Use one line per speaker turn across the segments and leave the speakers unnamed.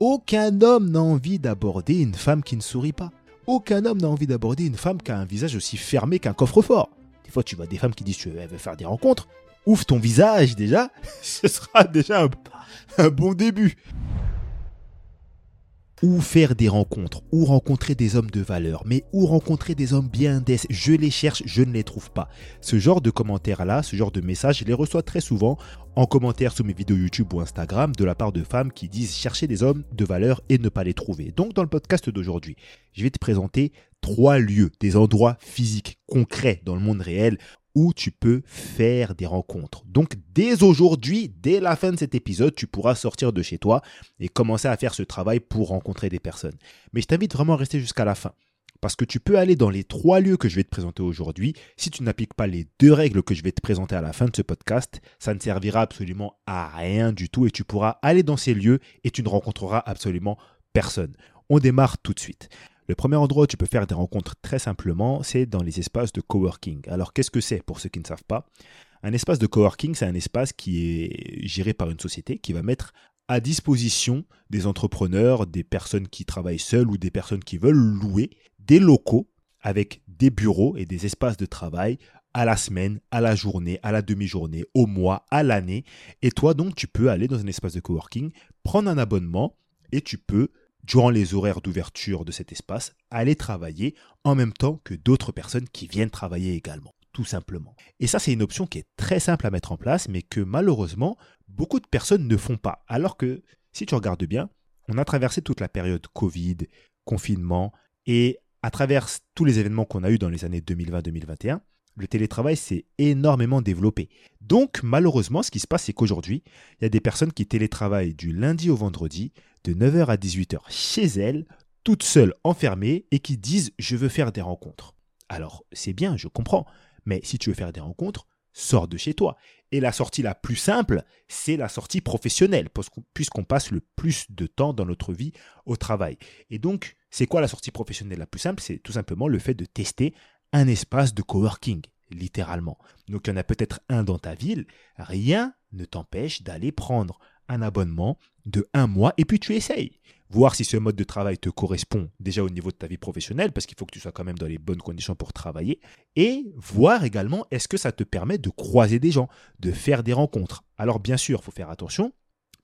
Aucun homme n'a envie d'aborder une femme qui ne sourit pas. Aucun homme n'a envie d'aborder une femme qui a un visage aussi fermé qu'un coffre-fort. Des fois, tu vois des femmes qui disent tu veux faire des rencontres. Ouvre ton visage déjà, ce sera déjà un, un bon début où faire des rencontres, où rencontrer des hommes de valeur, mais où rencontrer des hommes bien des. Je les cherche, je ne les trouve pas. Ce genre de commentaires-là, ce genre de messages, je les reçois très souvent en commentaire sous mes vidéos YouTube ou Instagram de la part de femmes qui disent chercher des hommes de valeur et ne pas les trouver. Donc dans le podcast d'aujourd'hui, je vais te présenter trois lieux, des endroits physiques, concrets dans le monde réel où tu peux faire des rencontres. Donc dès aujourd'hui, dès la fin de cet épisode, tu pourras sortir de chez toi et commencer à faire ce travail pour rencontrer des personnes. Mais je t'invite vraiment à rester jusqu'à la fin. Parce que tu peux aller dans les trois lieux que je vais te présenter aujourd'hui. Si tu n'appliques pas les deux règles que je vais te présenter à la fin de ce podcast, ça ne servira absolument à rien du tout et tu pourras aller dans ces lieux et tu ne rencontreras absolument personne. On démarre tout de suite. Le premier endroit où tu peux faire des rencontres très simplement, c'est dans les espaces de coworking. Alors qu'est-ce que c'est pour ceux qui ne savent pas? Un espace de coworking, c'est un espace qui est géré par une société qui va mettre à disposition des entrepreneurs, des personnes qui travaillent seules ou des personnes qui veulent louer des locaux avec des bureaux et des espaces de travail à la semaine, à la journée, à la demi-journée, au mois, à l'année. Et toi, donc, tu peux aller dans un espace de coworking, prendre un abonnement et tu peux durant les horaires d'ouverture de cet espace, aller travailler en même temps que d'autres personnes qui viennent travailler également, tout simplement. Et ça, c'est une option qui est très simple à mettre en place, mais que malheureusement, beaucoup de personnes ne font pas. Alors que, si tu regardes bien, on a traversé toute la période Covid, confinement, et à travers tous les événements qu'on a eus dans les années 2020-2021, le télétravail s'est énormément développé. Donc malheureusement, ce qui se passe, c'est qu'aujourd'hui, il y a des personnes qui télétravaillent du lundi au vendredi, de 9h à 18h chez elles, toutes seules enfermées, et qui disent je veux faire des rencontres. Alors c'est bien, je comprends, mais si tu veux faire des rencontres, sors de chez toi. Et la sortie la plus simple, c'est la sortie professionnelle, puisqu'on passe le plus de temps dans notre vie au travail. Et donc, c'est quoi la sortie professionnelle la plus simple? C'est tout simplement le fait de tester un espace de coworking, littéralement. Donc il y en a peut-être un dans ta ville, rien ne t'empêche d'aller prendre un abonnement de un mois et puis tu essayes. Voir si ce mode de travail te correspond déjà au niveau de ta vie professionnelle, parce qu'il faut que tu sois quand même dans les bonnes conditions pour travailler, et voir également est-ce que ça te permet de croiser des gens, de faire des rencontres? Alors bien sûr, il faut faire attention,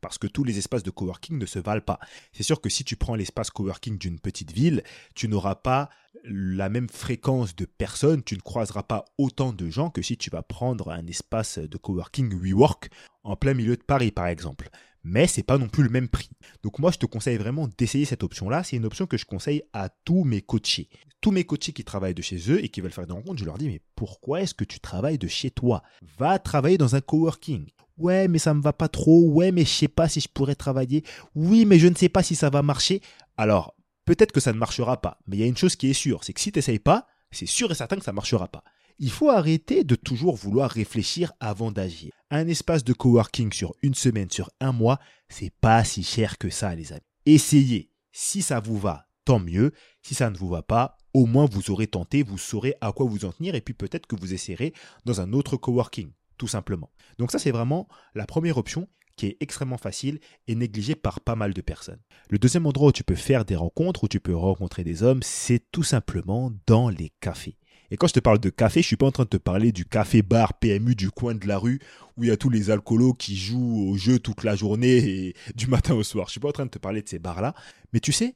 parce que tous les espaces de coworking ne se valent pas. C'est sûr que si tu prends l'espace coworking d'une petite ville, tu n'auras pas la même fréquence de personnes, tu ne croiseras pas autant de gens que si tu vas prendre un espace de coworking WeWork en plein milieu de Paris par exemple. Mais c'est pas non plus le même prix. Donc moi je te conseille vraiment d'essayer cette option-là. C'est une option que je conseille à tous mes coachés. Tous mes coachés qui travaillent de chez eux et qui veulent faire des rencontres, je leur dis mais pourquoi est-ce que tu travailles de chez toi? Va travailler dans un coworking. Ouais, mais ça me va pas trop. Ouais, mais je sais pas si je pourrais travailler. Oui, mais je ne sais pas si ça va marcher. Alors, peut-être que ça ne marchera pas. Mais il y a une chose qui est sûre, c'est que si tu n'essayes pas, c'est sûr et certain que ça ne marchera pas. Il faut arrêter de toujours vouloir réfléchir avant d'agir. Un espace de coworking sur une semaine, sur un mois, c'est pas si cher que ça, les amis. Essayez. Si ça vous va, tant mieux. Si ça ne vous va pas, au moins vous aurez tenté, vous saurez à quoi vous en tenir et puis peut-être que vous essayerez dans un autre coworking tout simplement. Donc ça, c'est vraiment la première option qui est extrêmement facile et négligée par pas mal de personnes. Le deuxième endroit où tu peux faire des rencontres, où tu peux rencontrer des hommes, c'est tout simplement dans les cafés. Et quand je te parle de café, je suis pas en train de te parler du café-bar PMU du coin de la rue où il y a tous les alcoolos qui jouent au jeu toute la journée et du matin au soir. Je suis pas en train de te parler de ces bars-là. Mais tu sais,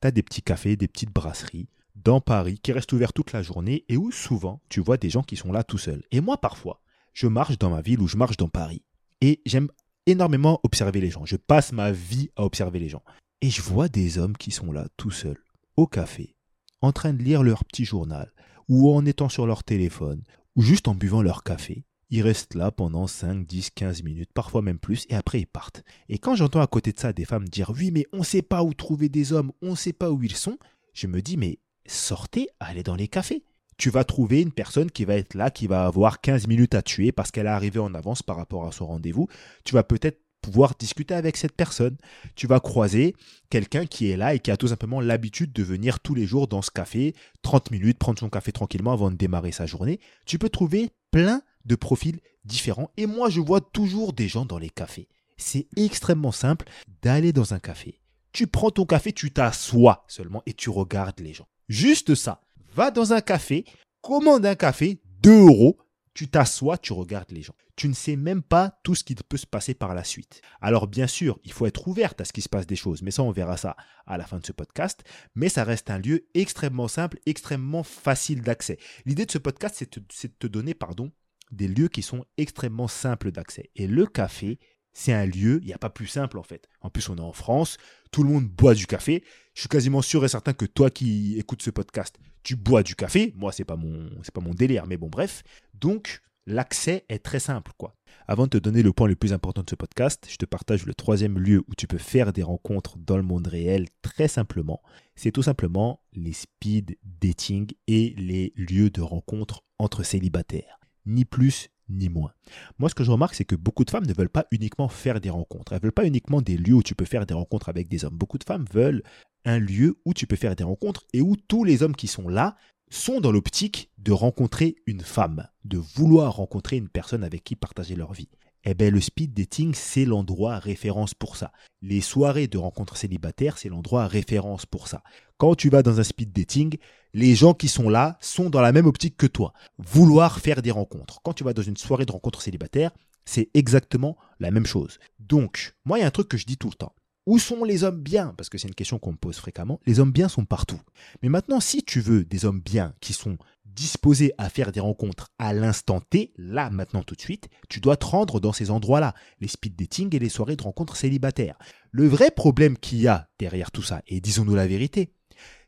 tu as des petits cafés, des petites brasseries dans Paris qui restent ouverts toute la journée et où souvent tu vois des gens qui sont là tout seuls. Et moi, parfois, je marche dans ma ville ou je marche dans Paris. Et j'aime énormément observer les gens. Je passe ma vie à observer les gens. Et je vois des hommes qui sont là tout seuls, au café, en train de lire leur petit journal, ou en étant sur leur téléphone, ou juste en buvant leur café. Ils restent là pendant 5, 10, 15 minutes, parfois même plus, et après ils partent. Et quand j'entends à côté de ça des femmes dire oui, mais on ne sait pas où trouver des hommes, on ne sait pas où ils sont, je me dis mais sortez, allez dans les cafés tu vas trouver une personne qui va être là, qui va avoir 15 minutes à tuer parce qu'elle est arrivée en avance par rapport à son rendez-vous. Tu vas peut-être pouvoir discuter avec cette personne. Tu vas croiser quelqu'un qui est là et qui a tout simplement l'habitude de venir tous les jours dans ce café, 30 minutes, prendre son café tranquillement avant de démarrer sa journée. Tu peux trouver plein de profils différents et moi je vois toujours des gens dans les cafés. C'est extrêmement simple d'aller dans un café, Tu prends ton café, tu t'assois seulement et tu regardes les gens. Juste ça. Va dans un café, commande un café, 2 euros, tu t'assois, tu regardes les gens. Tu ne sais même pas tout ce qui peut se passer par la suite. Alors bien sûr, il faut être ouverte à ce qui se passe des choses, mais ça on verra ça à la fin de ce podcast. Mais ça reste un lieu extrêmement simple, extrêmement facile d'accès. L'idée de ce podcast, c'est de te donner pardon, des lieux qui sont extrêmement simples d'accès. Et le café, c'est un lieu, il n'y a pas plus simple en fait. En plus, on est en France, tout le monde boit du café. Je suis quasiment sûr et certain que toi qui écoutes ce podcast, tu bois du café. Moi, c'est pas mon, c'est délire, mais bon, bref. Donc, l'accès est très simple, quoi. Avant de te donner le point le plus important de ce podcast, je te partage le troisième lieu où tu peux faire des rencontres dans le monde réel très simplement. C'est tout simplement les speed dating et les lieux de rencontre entre célibataires. Ni plus ni moins. Moi, ce que je remarque, c'est que beaucoup de femmes ne veulent pas uniquement faire des rencontres. Elles ne veulent pas uniquement des lieux où tu peux faire des rencontres avec des hommes. Beaucoup de femmes veulent un lieu où tu peux faire des rencontres et où tous les hommes qui sont là sont dans l'optique de rencontrer une femme, de vouloir rencontrer une personne avec qui partager leur vie. Eh bien, le speed dating, c'est l'endroit référence pour ça. Les soirées de rencontres célibataires, c'est l'endroit référence pour ça. Quand tu vas dans un speed dating, les gens qui sont là sont dans la même optique que toi. Vouloir faire des rencontres. Quand tu vas dans une soirée de rencontres célibataires, c'est exactement la même chose. Donc, moi, il y a un truc que je dis tout le temps. Où sont les hommes bien? Parce que c'est une question qu'on me pose fréquemment. Les hommes bien sont partout. Mais maintenant, si tu veux des hommes bien qui sont disposés à faire des rencontres à l'instant T, là, maintenant, tout de suite, tu dois te rendre dans ces endroits-là, les speed dating et les soirées de rencontres célibataires. Le vrai problème qu'il y a derrière tout ça, et disons-nous la vérité,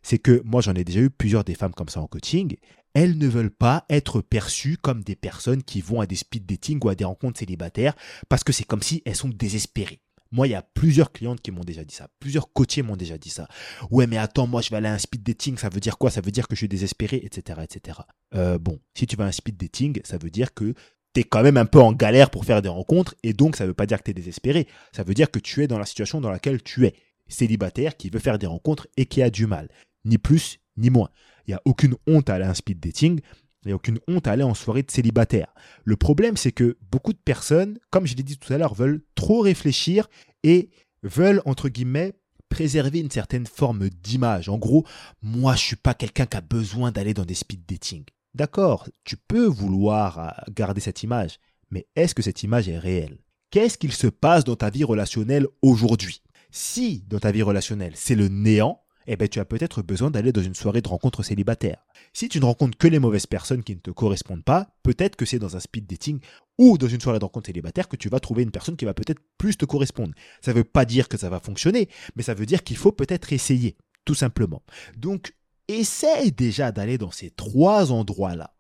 c'est que moi j'en ai déjà eu plusieurs des femmes comme ça en coaching, elles ne veulent pas être perçues comme des personnes qui vont à des speed dating ou à des rencontres célibataires parce que c'est comme si elles sont désespérées. Moi, il y a plusieurs clientes qui m'ont déjà dit ça. Plusieurs coachés m'ont déjà dit ça. Ouais, mais attends, moi, je vais aller à un speed dating. Ça veut dire quoi? Ça veut dire que je suis désespéré, etc., etc. Euh, bon, si tu vas à un speed dating, ça veut dire que tu es quand même un peu en galère pour faire des rencontres. Et donc, ça ne veut pas dire que tu es désespéré. Ça veut dire que tu es dans la situation dans laquelle tu es. Célibataire qui veut faire des rencontres et qui a du mal. Ni plus, ni moins. Il n'y a aucune honte à aller à un speed dating. Il n'y a aucune honte à aller en soirée de célibataire. Le problème, c'est que beaucoup de personnes, comme je l'ai dit tout à l'heure, veulent trop réfléchir et veulent, entre guillemets, préserver une certaine forme d'image. En gros, moi, je suis pas quelqu'un qui a besoin d'aller dans des speed dating. D'accord, tu peux vouloir euh, garder cette image, mais est-ce que cette image est réelle? Qu'est-ce qu'il se passe dans ta vie relationnelle aujourd'hui? Si dans ta vie relationnelle, c'est le néant, eh ben, tu as peut-être besoin d'aller dans une soirée de rencontre célibataire. Si tu ne rencontres que les mauvaises personnes qui ne te correspondent pas, peut-être que c'est dans un speed dating ou dans une soirée de rencontre célibataire que tu vas trouver une personne qui va peut-être plus te correspondre. Ça ne veut pas dire que ça va fonctionner, mais ça veut dire qu'il faut peut-être essayer, tout simplement. Donc, essaye déjà d'aller dans ces trois endroits-là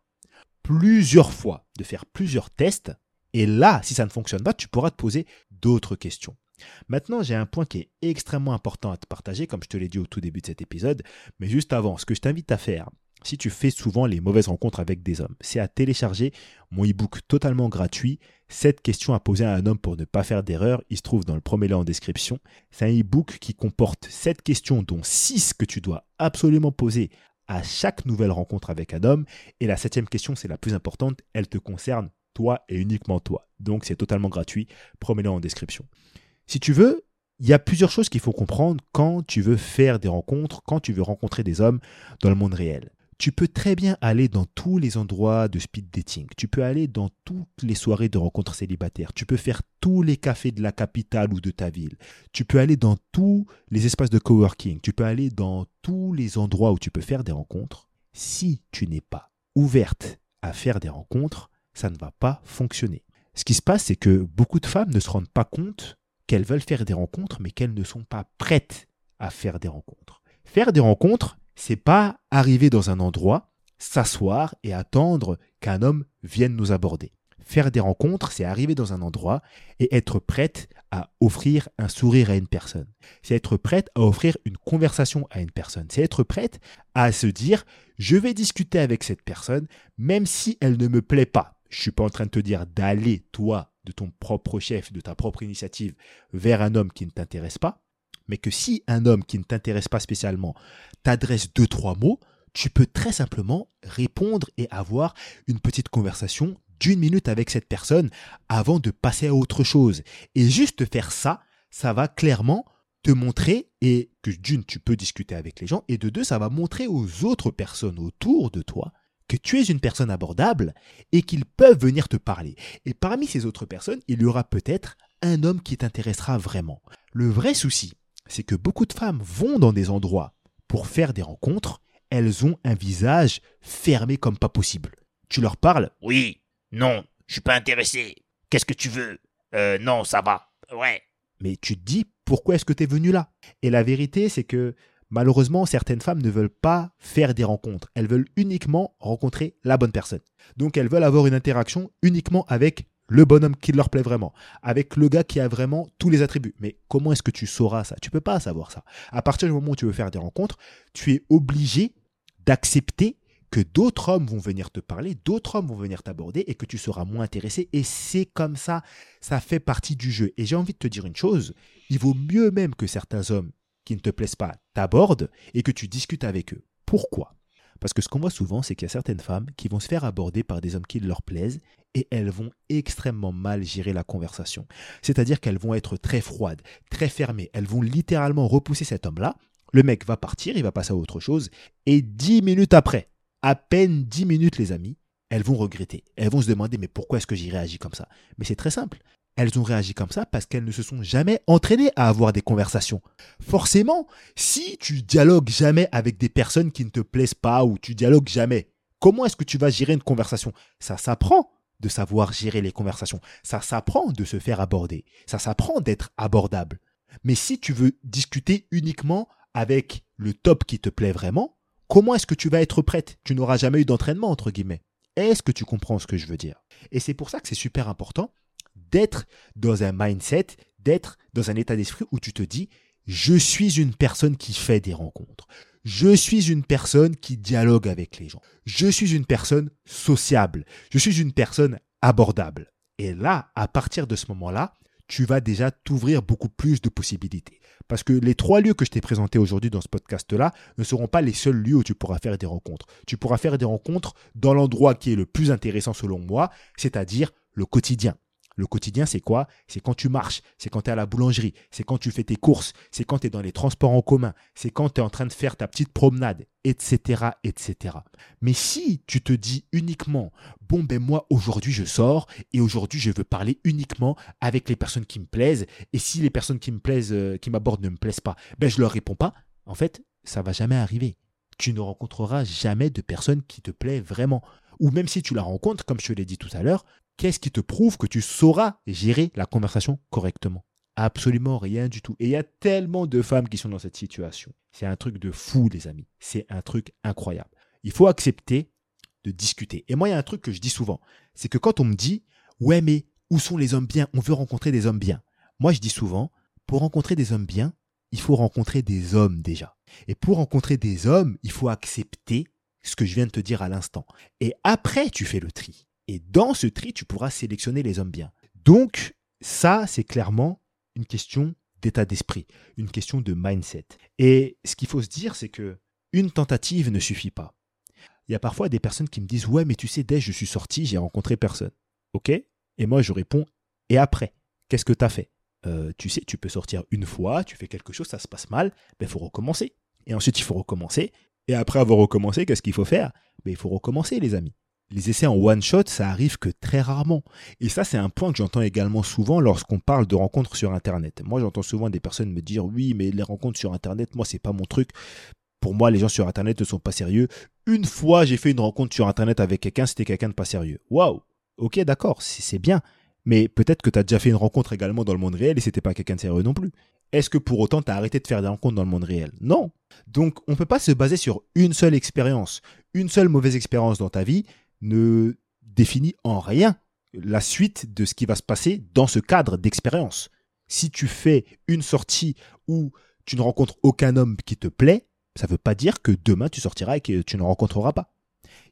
plusieurs fois, de faire plusieurs tests, et là, si ça ne fonctionne pas, tu pourras te poser d'autres questions. Maintenant, j'ai un point qui est extrêmement important à te partager, comme je te l'ai dit au tout début de cet épisode, mais juste avant, ce que je t'invite à faire, si tu fais souvent les mauvaises rencontres avec des hommes, c'est à télécharger mon e-book totalement gratuit, 7 questions à poser à un homme pour ne pas faire d'erreur, il se trouve dans le premier lien en description. C'est un e-book qui comporte 7 questions dont 6 que tu dois absolument poser à chaque nouvelle rencontre avec un homme, et la septième question, c'est la plus importante, elle te concerne toi et uniquement toi. Donc c'est totalement gratuit, promets-le en description. Si tu veux, il y a plusieurs choses qu'il faut comprendre quand tu veux faire des rencontres, quand tu veux rencontrer des hommes dans le monde réel. Tu peux très bien aller dans tous les endroits de speed dating. Tu peux aller dans toutes les soirées de rencontres célibataires. Tu peux faire tous les cafés de la capitale ou de ta ville. Tu peux aller dans tous les espaces de coworking. Tu peux aller dans tous les endroits où tu peux faire des rencontres. Si tu n'es pas ouverte à faire des rencontres, ça ne va pas fonctionner. Ce qui se passe, c'est que beaucoup de femmes ne se rendent pas compte qu'elles veulent faire des rencontres, mais qu'elles ne sont pas prêtes à faire des rencontres. Faire des rencontres, c'est pas arriver dans un endroit, s'asseoir et attendre qu'un homme vienne nous aborder. Faire des rencontres, c'est arriver dans un endroit et être prête à offrir un sourire à une personne. C'est être prête à offrir une conversation à une personne. C'est être prête à se dire, je vais discuter avec cette personne, même si elle ne me plaît pas. Je suis pas en train de te dire d'aller, toi, de ton propre chef, de ta propre initiative, vers un homme qui ne t'intéresse pas, mais que si un homme qui ne t'intéresse pas spécialement t'adresse deux, trois mots, tu peux très simplement répondre et avoir une petite conversation d'une minute avec cette personne avant de passer à autre chose. Et juste faire ça, ça va clairement te montrer et que d'une, tu peux discuter avec les gens et de deux, ça va montrer aux autres personnes autour de toi que tu es une personne abordable et qu'ils peuvent venir te parler. Et parmi ces autres personnes, il y aura peut-être un homme qui t'intéressera vraiment. Le vrai souci, c'est que beaucoup de femmes vont dans des endroits pour faire des rencontres, elles ont un visage fermé comme pas possible. Tu leur parles
Oui, non, je suis pas intéressé. Qu'est-ce que tu veux? Euh, non, ça va. Ouais.
mais tu te dis pourquoi est-ce que tu es venu là? Et la vérité, c'est que malheureusement, certaines femmes ne veulent pas faire des rencontres. Elles veulent uniquement rencontrer la bonne personne. Donc elles veulent avoir une interaction uniquement avec le bonhomme qui leur plaît vraiment, avec le gars qui a vraiment tous les attributs. Mais comment est-ce que tu sauras ça? Tu peux pas savoir ça. À partir du moment où tu veux faire des rencontres, tu es obligé d'accepter que d'autres hommes vont venir te parler, d'autres hommes vont venir t'aborder et que tu seras moins intéressé. Et c'est comme ça, ça fait partie du jeu. Et j'ai envie de te dire une chose, il vaut mieux même que certains hommes qui ne te plaisent pas t'abordent et que tu discutes avec eux. Pourquoi? Parce que ce qu'on voit souvent, c'est qu'il y a certaines femmes qui vont se faire aborder par des hommes qui leur plaisent et elles vont extrêmement mal gérer la conversation. C'est-à-dire qu'elles vont être très froides, très fermées. Elles vont littéralement repousser cet homme-là. Le mec va partir, il va passer à autre chose. Et dix minutes après, à peine dix minutes les amis, elles vont regretter. Elles vont se demander mais pourquoi est-ce que j'ai réagi comme ça? Mais c'est très simple. Elles ont réagi comme ça parce qu'elles ne se sont jamais entraînées à avoir des conversations. Forcément, si tu dialogues jamais avec des personnes qui ne te plaisent pas ou tu dialogues jamais, comment est-ce que tu vas gérer une conversation? Ça s'apprend de savoir gérer les conversations. Ça s'apprend de se faire aborder. Ça s'apprend d'être abordable. Mais si tu veux discuter uniquement avec le top qui te plaît vraiment, comment est-ce que tu vas être prête? Tu n'auras jamais eu d'entraînement, entre guillemets. Est-ce que tu comprends ce que je veux dire? Et c'est pour ça que c'est super important d'être dans un mindset, d'être dans un état d'esprit où tu te dis, je suis une personne qui fait des rencontres. Je suis une personne qui dialogue avec les gens. Je suis une personne sociable. Je suis une personne abordable. Et là, à partir de ce moment-là, tu vas déjà t'ouvrir beaucoup plus de possibilités. Parce que les trois lieux que je t'ai présentés aujourd'hui dans ce podcast-là ne seront pas les seuls lieux où tu pourras faire des rencontres. Tu pourras faire des rencontres dans l'endroit qui est le plus intéressant selon moi, c'est-à-dire le quotidien. Le quotidien, c'est quoi? C'est quand tu marches, c'est quand tu es à la boulangerie, c'est quand tu fais tes courses, c'est quand tu es dans les transports en commun, c'est quand tu es en train de faire ta petite promenade, etc., etc. Mais si tu te dis uniquement, bon ben moi aujourd'hui je sors et aujourd'hui je veux parler uniquement avec les personnes qui me plaisent et si les personnes qui me plaisent, euh, qui m'abordent ne me plaisent pas, ben je leur réponds pas. En fait, ça va jamais arriver. Tu ne rencontreras jamais de personne qui te plaît vraiment. Ou même si tu la rencontres, comme je te l'ai dit tout à l'heure, qu'est-ce qui te prouve que tu sauras gérer la conversation correctement? Absolument rien du tout. Et il y a tellement de femmes qui sont dans cette situation. C'est un truc de fou, les amis. C'est un truc incroyable. Il faut accepter de discuter. Et moi, il y a un truc que je dis souvent. C'est que quand on me dit, ouais, mais où sont les hommes bien? On veut rencontrer des hommes bien. Moi, je dis souvent, pour rencontrer des hommes bien, il faut rencontrer des hommes déjà. Et pour rencontrer des hommes, il faut accepter ce que je viens de te dire à l'instant. Et après, tu fais le tri. Et dans ce tri, tu pourras sélectionner les hommes bien. Donc, ça, c'est clairement une question d'état d'esprit, une question de mindset. Et ce qu'il faut se dire, c'est que une tentative ne suffit pas. Il y a parfois des personnes qui me disent Ouais, mais tu sais, dès je suis sorti, j'ai rencontré personne. OK? Et moi, je réponds Et après? Qu'est-ce que tu as fait? Euh, Tu sais, tu peux sortir une fois, tu fais quelque chose, ça se passe mal, il faut recommencer. Et ensuite, il faut recommencer. Et après avoir recommencé, qu'est-ce qu'il faut faire? Ben, Il faut recommencer, les amis. Les essais en one shot, ça arrive que très rarement. Et ça, c'est un point que j'entends également souvent lorsqu'on parle de rencontres sur Internet. Moi, j'entends souvent des personnes me dire oui, mais les rencontres sur Internet, moi, c'est pas mon truc. Pour moi, les gens sur Internet ne sont pas sérieux. Une fois, j'ai fait une rencontre sur Internet avec quelqu'un, c'était quelqu'un de pas sérieux. Waouh Ok, d'accord, c'est bien. Mais peut-être que tu as déjà fait une rencontre également dans le monde réel et c'était pas quelqu'un de sérieux non plus. Est-ce que pour autant tu as arrêté de faire des rencontres dans le monde réel? Non. Donc on ne peut pas se baser sur une seule expérience. Une seule mauvaise expérience dans ta vie ne définit en rien la suite de ce qui va se passer dans ce cadre d'expérience. Si tu fais une sortie où tu ne rencontres aucun homme qui te plaît, ça ne veut pas dire que demain tu sortiras et que tu ne rencontreras pas.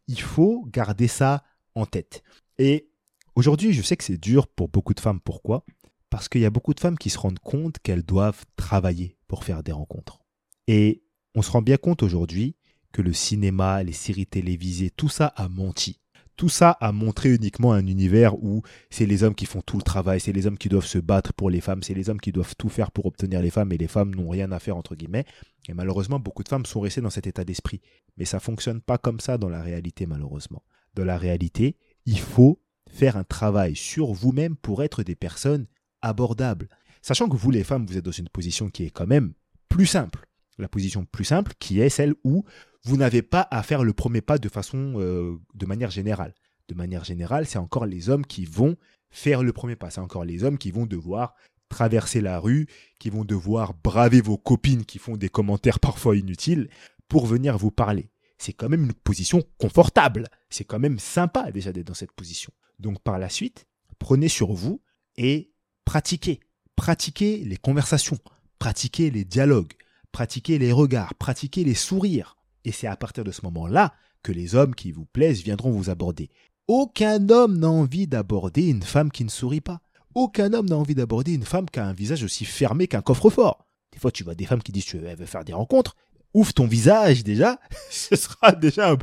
Il faut garder ça en tête. Et aujourd'hui, je sais que c'est dur pour beaucoup de femmes. Pourquoi? Parce qu'il y a beaucoup de femmes qui se rendent compte qu'elles doivent travailler pour faire des rencontres. Et on se rend bien compte aujourd'hui que le cinéma, les séries télévisées, tout ça a menti. Tout ça a montré uniquement un univers où c'est les hommes qui font tout le travail, c'est les hommes qui doivent se battre pour les femmes, c'est les hommes qui doivent tout faire pour obtenir les femmes et les femmes n'ont rien à faire entre guillemets. Et malheureusement, beaucoup de femmes sont restées dans cet état d'esprit. Mais ça fonctionne pas comme ça dans la réalité malheureusement. Dans la réalité, il faut faire un travail sur vous-même pour être des personnes abordables. Sachant que vous les femmes, vous êtes dans une position qui est quand même plus simple. La position plus simple qui est celle où vous n'avez pas à faire le premier pas de façon, euh, de manière générale. De manière générale, c'est encore les hommes qui vont faire le premier pas. C'est encore les hommes qui vont devoir traverser la rue, qui vont devoir braver vos copines qui font des commentaires parfois inutiles pour venir vous parler. C'est quand même une position confortable. C'est quand même sympa déjà d'être dans cette position. Donc par la suite, prenez sur vous et pratiquez. Pratiquez les conversations, pratiquez les dialogues, pratiquez les regards, pratiquez les sourires. Et c'est à partir de ce moment-là que les hommes qui vous plaisent viendront vous aborder. Aucun homme n'a envie d'aborder une femme qui ne sourit pas. Aucun homme n'a envie d'aborder une femme qui a un visage aussi fermé qu'un coffre-fort. Des fois, tu vois des femmes qui disent tu veux faire des rencontres. Ouvre ton visage déjà, ce sera déjà un,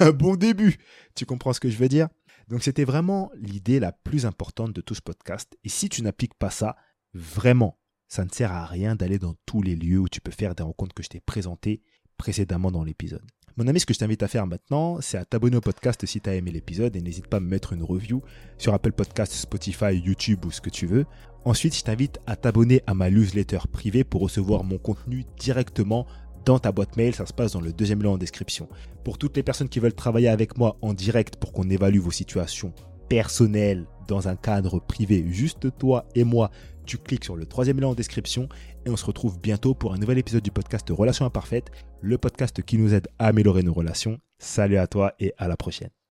un bon début. Tu comprends ce que je veux dire? Donc c'était vraiment l'idée la plus importante de tout ce podcast. Et si tu n'appliques pas ça, vraiment, ça ne sert à rien d'aller dans tous les lieux où tu peux faire des rencontres que je t'ai présentées précédemment dans l'épisode. Mon ami, ce que je t'invite à faire maintenant, c'est à t'abonner au podcast si tu as aimé l'épisode et n'hésite pas à me mettre une review sur Apple Podcast, Spotify, YouTube ou ce que tu veux. Ensuite, je t'invite à t'abonner à ma newsletter privée pour recevoir mon contenu directement dans ta boîte mail. Ça se passe dans le deuxième lien en description. Pour toutes les personnes qui veulent travailler avec moi en direct pour qu'on évalue vos situations personnelles dans un cadre privé, juste toi et moi, tu cliques sur le troisième lien en description et on se retrouve bientôt pour un nouvel épisode du podcast Relations Imparfaites, le podcast qui nous aide à améliorer nos relations. Salut à toi et à la prochaine.